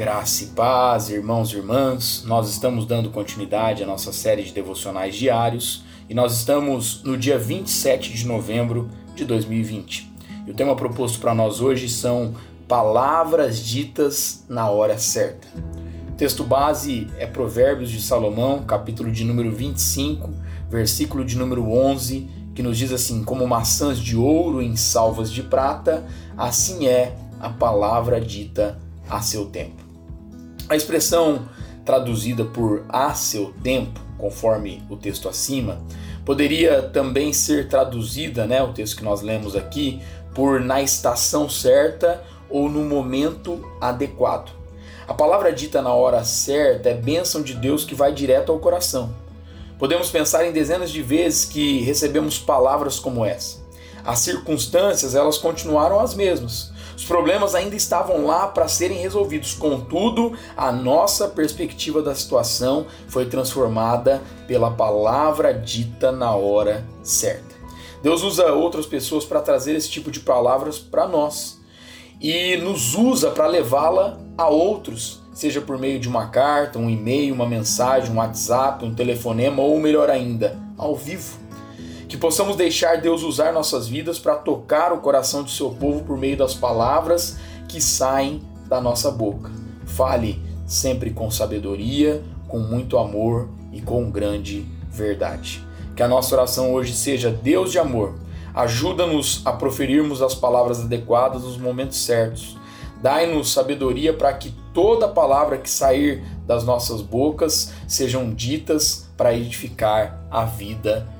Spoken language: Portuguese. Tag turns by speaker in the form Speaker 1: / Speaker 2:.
Speaker 1: Graça e paz, irmãos e irmãs, nós estamos dando continuidade à nossa série de devocionais diários e nós estamos no dia 27 de novembro de 2020. E o tema proposto para nós hoje são Palavras ditas na hora certa. O texto base é Provérbios de Salomão, capítulo de número 25, versículo de número 11, que nos diz assim: Como maçãs de ouro em salvas de prata, assim é a palavra dita a seu tempo. A expressão traduzida por a seu tempo, conforme o texto acima, poderia também ser traduzida, né, o texto que nós lemos aqui, por na estação certa ou no momento adequado. A palavra dita na hora certa é bênção de Deus que vai direto ao coração. Podemos pensar em dezenas de vezes que recebemos palavras como essa. As circunstâncias, elas continuaram as mesmas, os problemas ainda estavam lá para serem resolvidos, contudo, a nossa perspectiva da situação foi transformada pela palavra dita na hora certa. Deus usa outras pessoas para trazer esse tipo de palavras para nós e nos usa para levá-la a outros, seja por meio de uma carta, um e-mail, uma mensagem, um WhatsApp, um telefonema ou melhor ainda, ao vivo que possamos deixar Deus usar nossas vidas para tocar o coração do seu povo por meio das palavras que saem da nossa boca. Fale sempre com sabedoria, com muito amor e com grande verdade. Que a nossa oração hoje seja Deus de amor. Ajuda-nos a proferirmos as palavras adequadas nos momentos certos. Dai-nos sabedoria para que toda palavra que sair das nossas bocas sejam ditas para edificar a vida